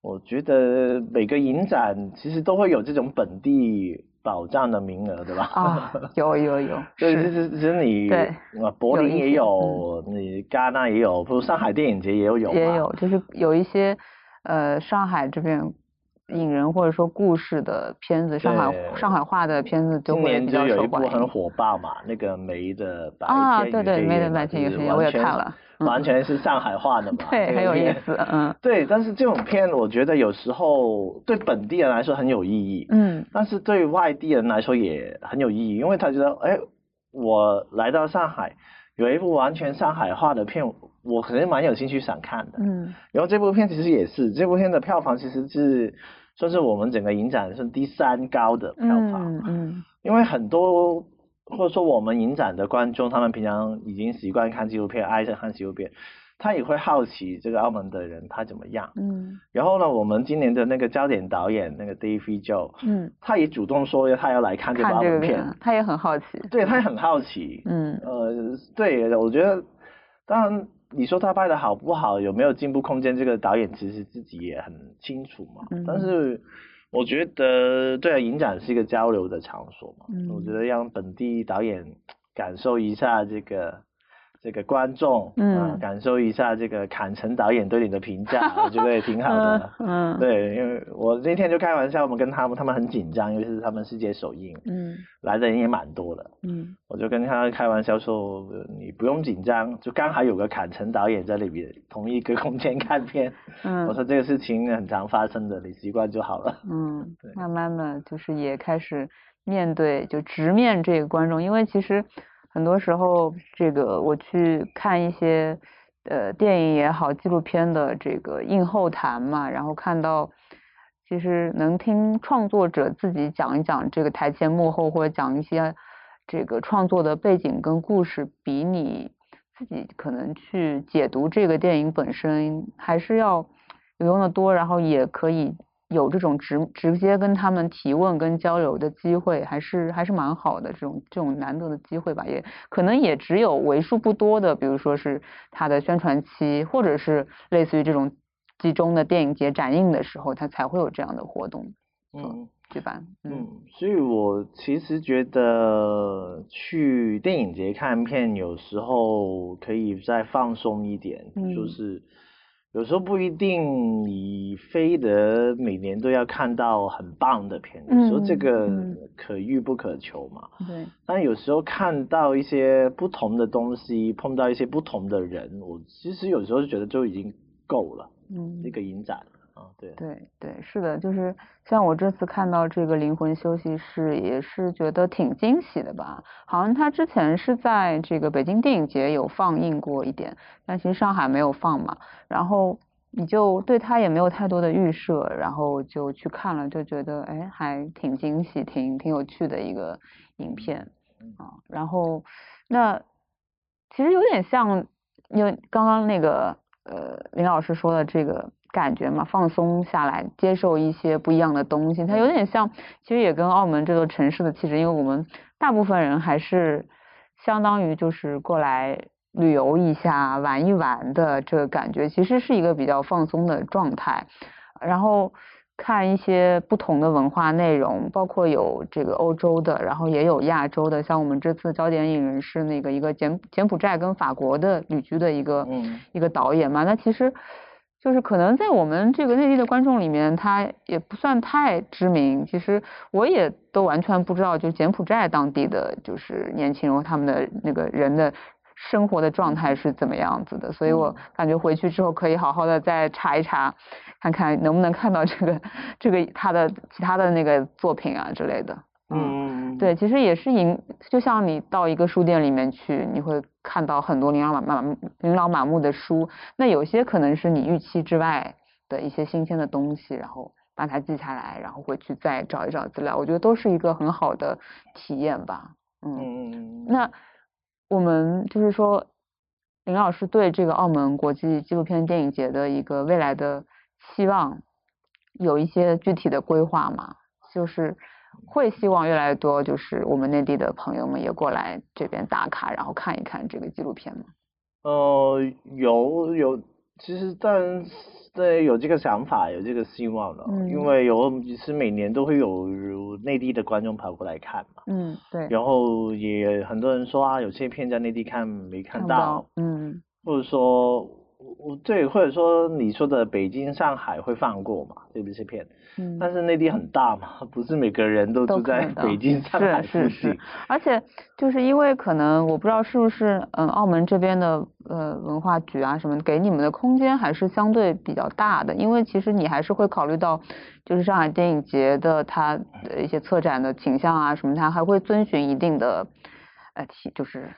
我觉得每个影展其实都会有这种本地。保障的名额，对吧？啊，有有有，对，是。其实其实你柏林也有你戛纳也有，不如上海电影节也有也有，就是有一些呃上海这边引人或者说故事的片子，上海上海话的片子就今年会比较就有一部。很火爆嘛，那个梅的白啊，天对对，与黑夜嘛没得白天就是与黑夜，我也看了，嗯完全是上海话的嘛，对，很有意思，嗯 对，但是这种片我觉得有时候对本地人来说很有意义，嗯但是对外地人来说也很有意义，因为他觉得，哎，我来到上海，有一部完全上海话的片，我可能蛮有兴趣想看的。嗯然后这部片其实也是，这部片的票房其实是算是我们整个影展是第三高的票房，嗯嗯因为很多或者说我们影展的观众，他们平常已经习惯看纪录片，爱着看纪录片，他也会好奇这个澳门的人他怎么样。嗯然后呢，我们今年的那个焦点导演那个 Dave Joe，嗯，他也主动说他要来看这个澳门片，片，他也很好奇，对他也很好奇。嗯呃，对，我觉得，当然你说他拍的好不好，有没有进步空间，这个导演其实自己也很清楚嘛。嗯但是我觉得，对啊，影展是一个交流的场所嘛，嗯我觉得让本地导演感受一下这个。这个观众，嗯啊感受一下这个坎城导演对你的评价，我觉得也挺好的。嗯嗯对，因为我那天就开玩笑，我们跟他们，他们很紧张，尤其是他们世界首映，嗯来的人也蛮多的。嗯我就跟他开玩笑说，呃你不用紧张，就刚好有个坎城导演在里边，同一个空间看片。嗯 我嗯说这个事情很常发生的，你习惯就好了。嗯 对，慢慢的就是也开始面对，就直面这个观众，因为其实很多时候，这个我去看一些呃电影也好，纪录片的这个映后谈嘛，然后看到其实能听创作者自己讲一讲这个台前幕后，或者讲一些这个创作的背景跟故事，比你自己可能去解读这个电影本身还是要有用的多，然后也可以有这种直直接跟他们提问跟交流的机会，还是还是蛮好的这种这种难得的机会吧，也可能也只有为数不多的，比如说是它的宣传期，或者是类似于这种集中的电影节展映的时候，它才会有这样的活动嗯举办。嗯，所以我其实觉得去电影节看片，有时候可以再放松一点，就嗯是有时候不一定你非得每年都要看到很棒的片，有时候这嗯个嗯。可遇不可求嘛。对，但有时候看到一些不同的东西，碰到一些不同的人，我其实有时候就觉得就已经够了，嗯，那个影展啊，对，对对，是的，就是像我这次看到这个灵魂休息室，也是觉得挺惊喜的吧。好像它之前是在这个北京电影节有放映过一点，但其实上海没有放嘛。然后你就对它也没有太多的预设，然后就去看了，就觉得哎，还挺惊喜，挺挺有趣的一个影片啊。然后那其实有点像，因为刚刚那个呃林老师说的这个感觉嘛，放松下来，接受一些不一样的东西，它有点像，其实也跟澳门这座城市的气质，因为我们大部分人还是相当于就是过来旅游一下、玩一玩的这个感觉，其实是一个比较放松的状态，然后。看一些不同的文化内容，包括有这个欧洲的，然后也有亚洲的，像我们这次焦点影人是那个一个柬柬埔寨跟法国的旅居的一个、嗯。一个导演嘛，那其实就是可能在我们这个内地的观众里面，他也不算太知名。其实我也都完全不知道，就柬埔寨当地的就是年轻人他们的那个人的生活的状态是怎么样子的，所以我嗯感觉回去之后可以好好的再查一查，看看能不能看到这个这个他的其他的那个作品啊之类的。嗯，对，其实也是引，就像你到一个书店里面去，你会看到很多琳琅满满、琳琅满目的书，那有些可能是你预期之外的一些新鲜的东西，然后把它记下来，然后回去再找一找资料，我觉得都是一个很好的体验吧。嗯，那我们就是说，林老师对这个澳门国际纪录片电影节的一个未来的期望，有一些具体的规划吗？就是会希望越来越多，就是我们内地的朋友们也过来这边打卡，然后看一看这个纪录片吗？呃，有有，其实但对有这个想法，有这个希望了，嗯。因为有其实每年都会有内地的观众跑过来看嘛，嗯，对，然后也很多人说啊，有些片在内地看没看不到，，嗯。或者说，我对，或者说你说的北京、上海会放过嘛，这部些片，嗯，但是内地很大嘛，不是每个人都都住在北京、上海附是是是近，，而且就是因为可能我不知道是不是嗯澳门这边的呃文化局啊什么给你们的空间还是相对比较大的，因为其实你还是会考虑到就是上海电影节的它的一些策展的倾向啊什么，它还会遵循一定的呃体就是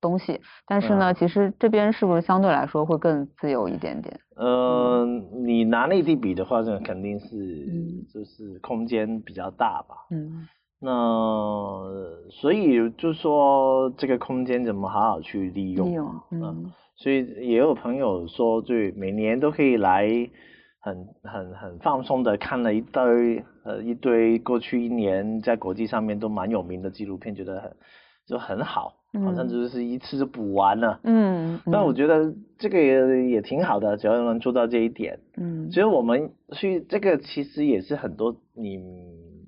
东西，但是呢，嗯。其实这边是不是相对来说会更自由一点点？呃，你拿内地比的话，这肯定是嗯。就是空间比较大吧。嗯。那所以就说这个空间怎么好好去利用利用嘛，嗯。所以也有朋友说，对，每年都可以来很很很放松的看了一堆呃一堆过去一年在国际上面都蛮有名的纪录片，觉得很就很好，好像嗯就是一次就补完了。嗯，那我嗯觉得这个也也挺好的，只要能做到这一点。嗯其实我们去这个其实也是很多你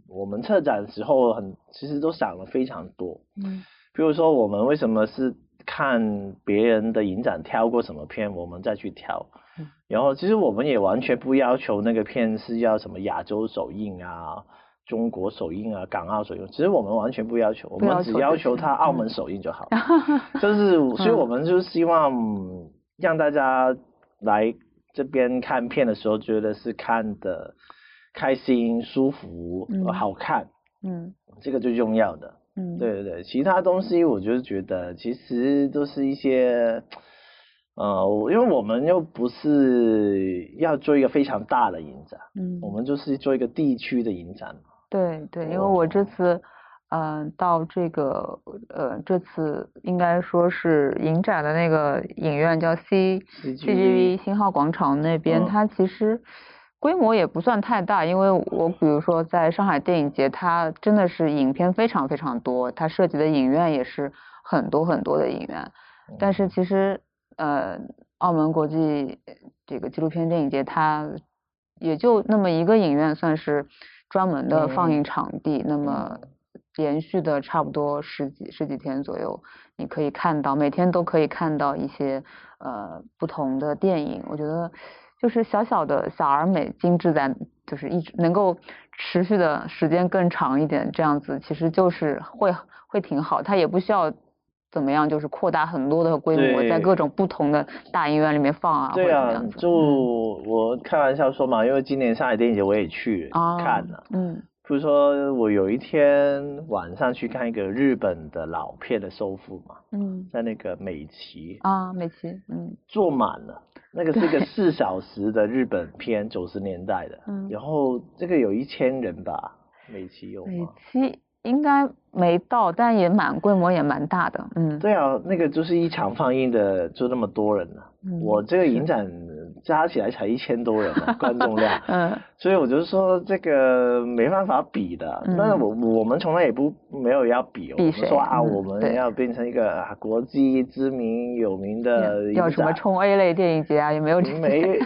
我们策展的时候很其实都想了非常多。嗯比如说我们为什么是看别人的影展挑过什么片，我们再去挑。嗯然后其实我们也完全不要求那个片是要什么亚洲首映啊、中国首映啊、港澳首映，其实我们完全不要求，我们只要求它澳嗯门首映就好了。就是，所以我们就希望让大家来这边看片的时候，觉得是看的开心、舒服、嗯好看，嗯这个最重要的。嗯，对对对，其他东西我就是觉得其实都是一些，呃，因为我们又不是要做一个非常大的影展，嗯，我们就是做一个地区的影展。对对，因为我这哦。次，嗯、到这个呃，这次应该说是影展的那个影院叫 C CGV 星浩广场那边，嗯。它其实规模也不算太大，因为我比如说在上海电影节，它真的是影片非常非常多，它涉及的影院也是很多很多的影院，但是其实呃，澳门国际这个纪录片电影节，它也就那么一个影院算是专门的放映场地，那么连续的差不多十几十几天左右，你可以看到每天都可以看到一些呃不同的电影，我觉得就是小小的小而美，精致在就是一直能够持续的时间更长一点，这样子其实就是会会挺好，它也不需要。怎么样？就是扩大很多的规模，在各种不同的大影院里面放啊，对啊。就嗯我开玩笑说嘛，因为今年上海电影节我也去啊，看了。嗯比如说我有一天晚上去看一个日本的老片的收复嘛，嗯在那个美琪啊，美琪，嗯坐满了，那个是一个四小时的日本片，九十年代的，嗯然后这个有一千人吧，美琪有美吗？琪应该没到，但也蛮规模也蛮大的，嗯，对啊，那个就是一场放映的就那么多人呢、嗯。我这个影展 加起来才一千多人嘛，观众量。嗯。所以我就说这个没办法比的，嗯。但是我我们从来也不没有要比，我们比谁？说啊，嗯我们要变成一个啊国际知名有名的要什么冲 A 类电影节啊，也没有？这没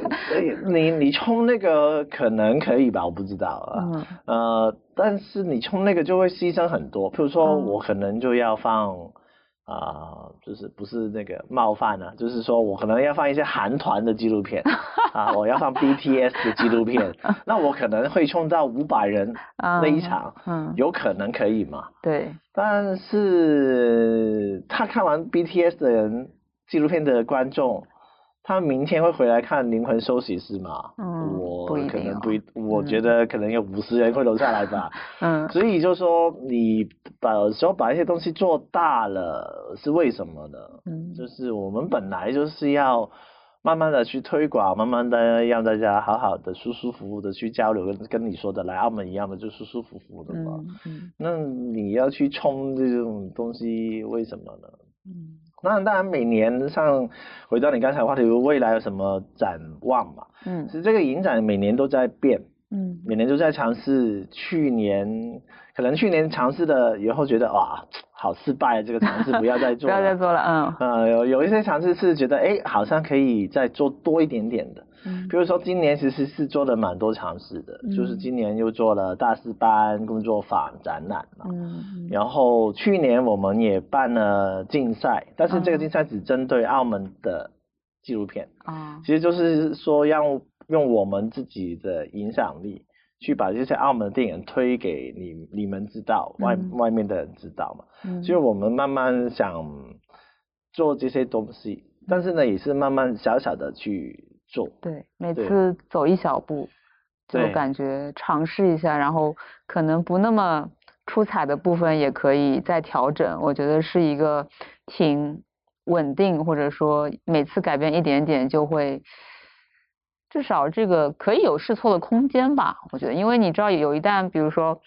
你你冲那个可能可以吧，我不知道啊，嗯。呃，但是你冲那个就会牺牲很多，譬如说嗯。我可能就要放。啊、就是不是那个冒犯啊，就是说我可能要放一些韩团的纪录片啊，我要放 BTS 的纪录片，那我可能会冲到五百人那一嗯场，嗯，有可能可以嘛？对，但是他看完 BTS 的人纪录片的观众，他明天会回来看《灵魂休息室》吗？嗯我可能不一，我嗯觉得可能有五十人会留下来吧。嗯所以就说你把有时候把一些东西做大了是为什么呢？嗯就是我们本来就是要慢慢的去推广，慢慢的让大家好好的、舒舒服服的去交流，跟跟你说的来澳门一样的，就舒舒服服的嘛。嗯嗯那你要去冲这种东西，为什么呢？嗯那当然，每年像回到你刚才的话题，未来有什么展望嘛？嗯其实这个影展每年都在变，嗯每年都在尝试。去年可能去年尝试的以后觉得哇，好失败，这个尝试不要再做了。要再做了，嗯呃，有有一些尝试是觉得，哎，好像可以再做多一点点的。嗯比如说今年其实是做了蛮多尝试的，就是嗯今年又做了大师班、工作坊展览嘛。嗯嗯然后去年我们也办了竞赛，但是这个嗯竞赛只针对澳门的纪录片，啊其实就是说要用我们自己的影响力去把这些澳门的电影推给你你们知道，外嗯外面的人知道嘛。嗯，所以我们慢慢想做这些东西，但是呢，也是慢慢小小的去做。对，每次走一小步，就感觉尝试一下，然后可能不那么出彩的部分也可以再调整。我觉得是一个挺稳定，或者说每次改变一点点就会，至少这个可以有试错的空间吧。我觉得，因为你知道，有一旦比如说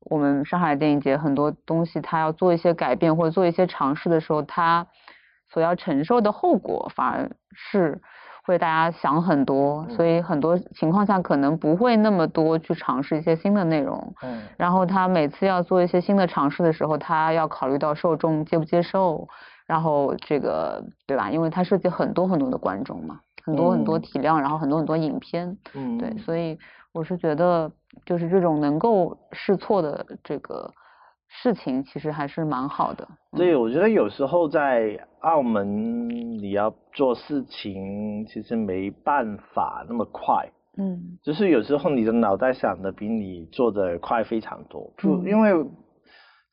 我们上海电影节很多东西，它要做一些改变或者做一些尝试的时候，它所要承受的后果反而是会大家想很多，所以很多情况下可能不会那么多去尝试一些新的内容。嗯，然后他每次要做一些新的尝试的时候，他要考虑到受众接不接受，然后这个对吧？因为它涉及很多很多的观众嘛，很多很多嗯。体量，然后很多很多影片，嗯，对，所以我是觉得就是这种能够试错的这个事情，其实还是蛮好的。嗯。对，我觉得有时候在澳门你要做事情，其实没办法那么快。嗯。就是有时候你的脑袋想的比你做的快非常多，就嗯。因为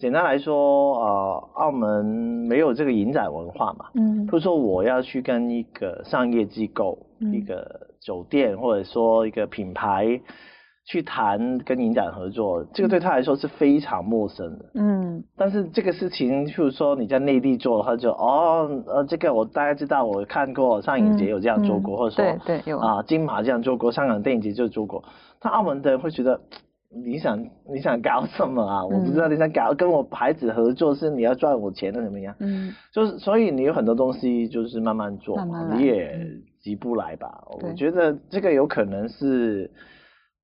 简单来说，呃，澳门没有这个影展文化嘛。嗯比如说我要去跟一个商业机构、一嗯个酒店或者说一个品牌去谈跟影展合作，这个对他来说是非常陌生的。嗯但是这个事情，譬如说你在内地做的话，就哦呃，这个我大概知道，我看过上影节有这样做过，嗯或者说对对有啊金马这样做过，香港电影节就做过。但澳门的人会觉得，你想你想搞什么啊？我不知道你想搞跟我牌子合作是你要赚我钱的怎么样？嗯就是所以你有很多东西就是慢慢做嘛，慢慢你也嗯急不来吧？我对觉得这个有可能是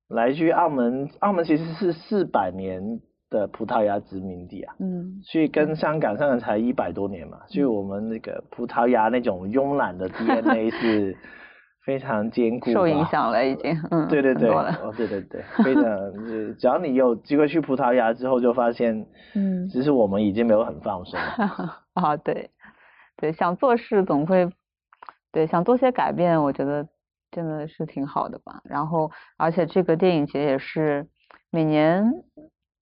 来去澳门，澳门其实是四百年的葡萄牙殖民地啊。嗯所以跟香港，香港才一百多年嘛，所以我们那个葡萄牙那种慵懒的 DNA 是非常坚固受影。响了已经，嗯，对对对，哦对对对，非常，就只要你有机会去葡萄牙之后，就发现，嗯其实我们已经没有很放松了。啊，对，对，想做事总会，对，想做些改变，我觉得真的是挺好的吧。然后，而且这个电影节也是每年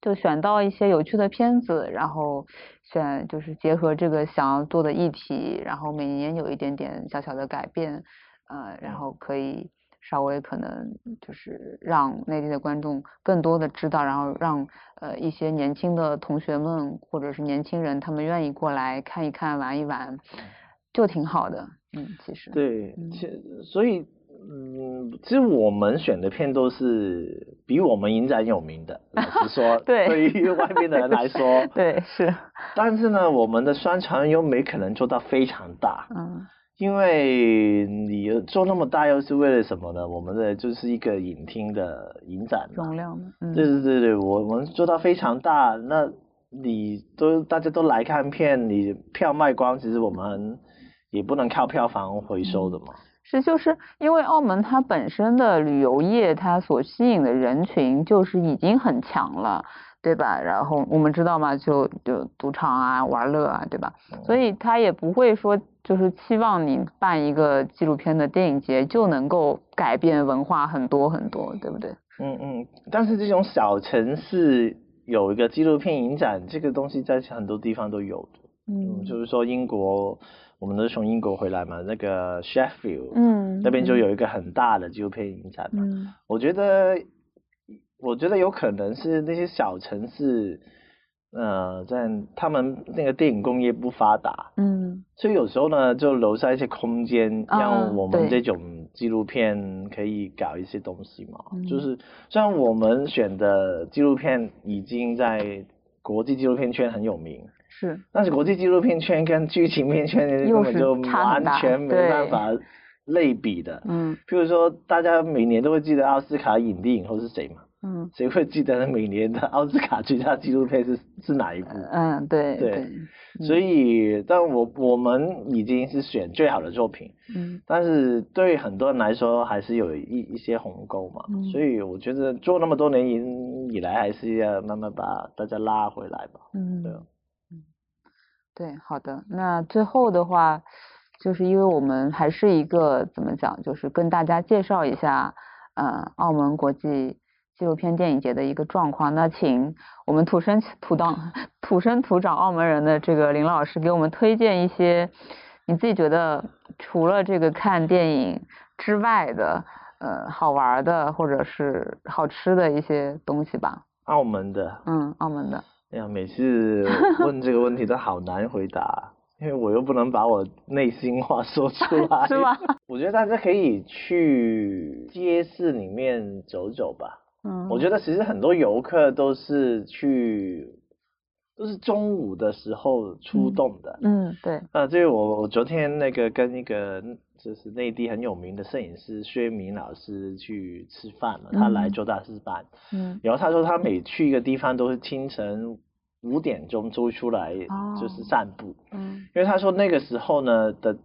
就选到一些有趣的片子，然后选就是结合这个想要做的议题，然后每年有一点点小小的改变，呃，然后可以稍微可能就是让内地的观众更多的知道，然后让呃一些年轻的同学们或者是年轻人，他们愿意过来看一看、玩一玩，就挺好的。嗯，其实，对所以，嗯，其实我们选的片都是比我们影展有名的，老实说，对对于外面的人来说，对，是，但是呢，我们的宣传又没可能做到非常大。嗯因为你做那么大，又是为了什么呢？我们的就是一个影厅的影展嘛。容量的，嗯，对对对对，我们做到非常大，那你都大家都来看片，你票卖光，其实我们也不能靠票房回收的嘛。是，就是因为澳门它本身的旅游业，它所吸引的人群就是已经很强了，对吧？然后我们知道嘛，就就赌场啊、玩乐啊，对吧？所以他也不会说就是期望你办一个纪录片的电影节就能够改变文化很多很多，对不对？嗯嗯，但是这种小城市有一个纪录片影展，这个东西在很多地方都有的。嗯，就是说英国，我们都是从英国回来嘛，那个 Sheffield，嗯，那边就有一个很大的纪录片影展嘛。嗯我觉得，我觉得有可能是那些小城市，呃，在他们那个电影工业不发达，嗯所以有时候呢，就留下一些空间，啊让我们这种纪录片可以搞一些东西嘛。嗯就是虽然我们选的纪录片已经在国际纪录片圈很有名，是，但是国际纪录片圈跟剧情片圈根本就完全没办法类比的，嗯譬如说大家每年都会记得奥斯卡影帝影后是谁嘛？嗯谁会记得每年的奥斯卡最佳纪录片是 是哪一部？嗯，对对对，所以，但我我们已经是选最好的作品，嗯但是对很多人来说还是有一一些鸿沟嘛，嗯所以我觉得做那么多年以以来，还是要慢慢把大家拉回来吧。嗯对啊嗯，对，好的。那最后的话，就是因为我们还是一个怎么讲，就是跟大家介绍一下，呃，澳门国际纪录片电影节的一个状况。那请我们土生土当、土生土长澳门人的这个林老师给我们推荐一些你自己觉得除了这个看电影之外的，呃，好玩的或者是好吃的一些东西吧。澳门的，嗯，澳门的。哎呀，每次问这个问题都好难回答，因为我又不能把我内心话说出 来，是吗？我觉得大家可以去街市里面走走吧。嗯，我觉得其实很多游客都是去，都是中午的时候出动的。嗯，对，啊，这个我我昨天那个跟一个就是内地很有名的摄影师薛明老师去吃饭嘛，他来嗯。做大师班，嗯。然后他说他每去一个地方都是清晨五点钟就出来就是哦散步，嗯。因为他说那个时候呢的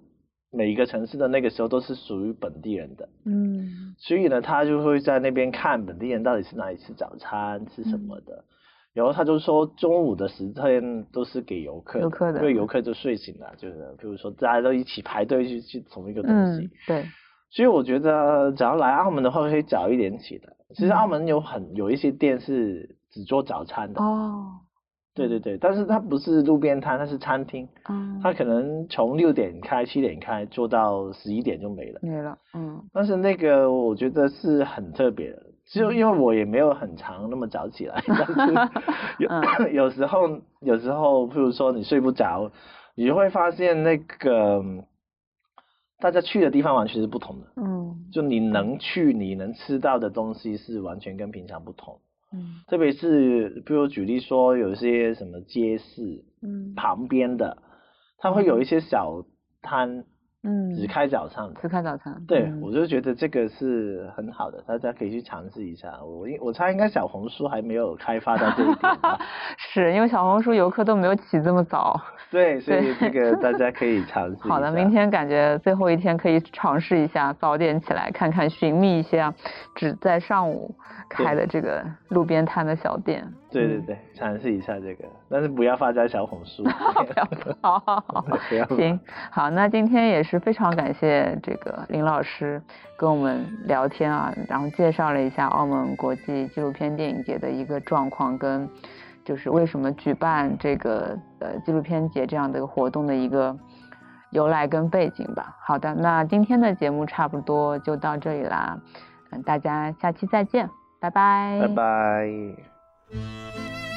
每一个城市的那个时候都是属于本地人的，嗯所以呢，他就会在那边看本地人到底是哪里吃早餐，吃什么的。然后他就说，中午的时间都是给游客的，游客的因为游客就睡醒了，就是比如说大家都一起排队去去同一个东西。嗯，对，所以我觉得，只要来澳门的话，可以早一点起来。其实嗯澳门有很有一些店是只做早餐的，哦，对对对，但是它不是路边摊，它是餐厅，嗯，它可能从六点开、七点开，做到十一点就没了。没了，嗯。但是那个我觉得是很特别的，就因为我也没有很长那么早起来，但是 有、嗯。有时候有时候，譬如说你睡不着，你会发现那个大家去的地方完全是不同的，嗯。就你能去你能吃到的东西是完全跟平常不同，嗯。特别是比如举例说有一些什么街市嗯。旁边的，它会有一些小摊嗯，只开早上的。只开早餐，对，嗯我就觉得这个是很好的，大家可以去尝试一下。我应我猜应该小红书还没有开发到这一点吧。是因为小红书游客都没有起这么早。对，所以这个大家可以尝试。好的，明天感觉最后一天可以尝试一下，早点起来看看，寻觅一些啊只在上午开的这个路边摊的小店。嗯对对对，尝试一下这个，但是不要发在小红书。不要，好好好 行，好，那今天也是非常感谢这个林老师跟我们聊天啊，然后介绍了一下澳门国际纪录片电影节的一个状况，跟就是为什么举办这个呃纪录片节这样的一个活动的一个由来跟背景吧。好的，那今天的节目差不多就到这里啦，嗯，大家下期再见，拜拜，拜拜。Música